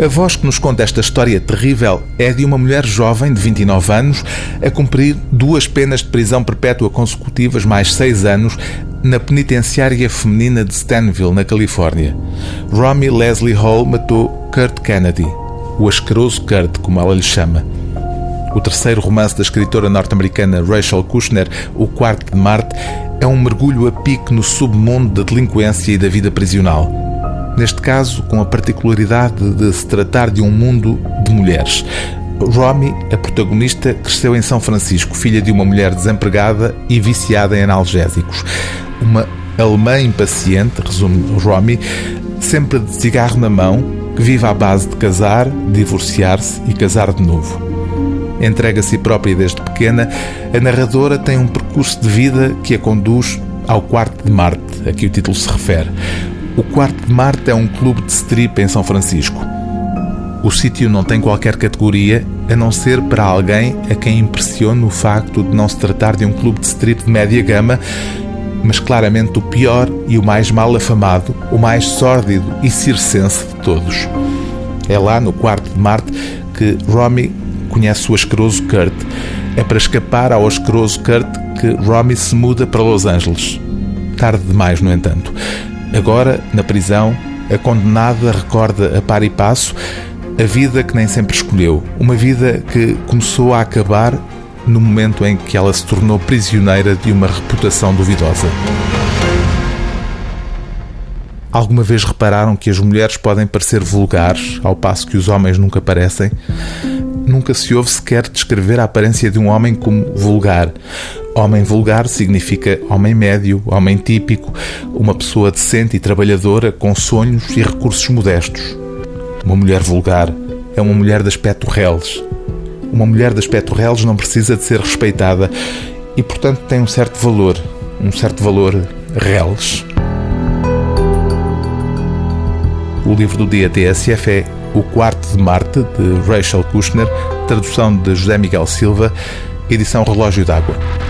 A voz que nos conta esta história terrível é de uma mulher jovem de 29 anos a cumprir duas penas de prisão perpétua consecutivas mais seis anos na penitenciária feminina de Stanville, na Califórnia. Romy Leslie Hall matou Kurt Kennedy, o asqueroso Kurt, como ela lhe chama. O terceiro romance da escritora norte-americana Rachel Kushner, O Quarto de Marte, é um mergulho a pique no submundo da delinquência e da vida prisional neste caso com a particularidade de se tratar de um mundo de mulheres. Romy, a protagonista, cresceu em São Francisco, filha de uma mulher desempregada e viciada em analgésicos. Uma alemã impaciente, resume Romy, sempre de cigarro na mão, que vive à base de casar, divorciar-se e casar de novo. Entrega a si própria desde pequena, a narradora tem um percurso de vida que a conduz ao quarto de Marte, a que o título se refere. O Quarto de Marte é um clube de strip em São Francisco. O sítio não tem qualquer categoria, a não ser para alguém a quem impressiona o facto de não se tratar de um clube de strip de média gama, mas claramente o pior e o mais mal afamado, o mais sórdido e circense de todos. É lá, no Quarto de Marte, que Romy conhece o asqueroso Kurt. É para escapar ao asqueroso Kurt que Romy se muda para Los Angeles. Tarde demais, no entanto. Agora, na prisão, a condenada recorda a par e passo a vida que nem sempre escolheu, uma vida que começou a acabar no momento em que ela se tornou prisioneira de uma reputação duvidosa. Alguma vez repararam que as mulheres podem parecer vulgares, ao passo que os homens nunca parecem? Nunca se ouve sequer descrever a aparência de um homem como vulgar. Homem vulgar significa homem médio, homem típico, uma pessoa decente e trabalhadora com sonhos e recursos modestos. Uma mulher vulgar é uma mulher de aspecto reles. Uma mulher de aspecto reles não precisa de ser respeitada e, portanto, tem um certo valor, um certo valor reles. O livro do dia TSF é O Quarto de Marte, de Rachel Kushner, tradução de José Miguel Silva, edição Relógio d'Água.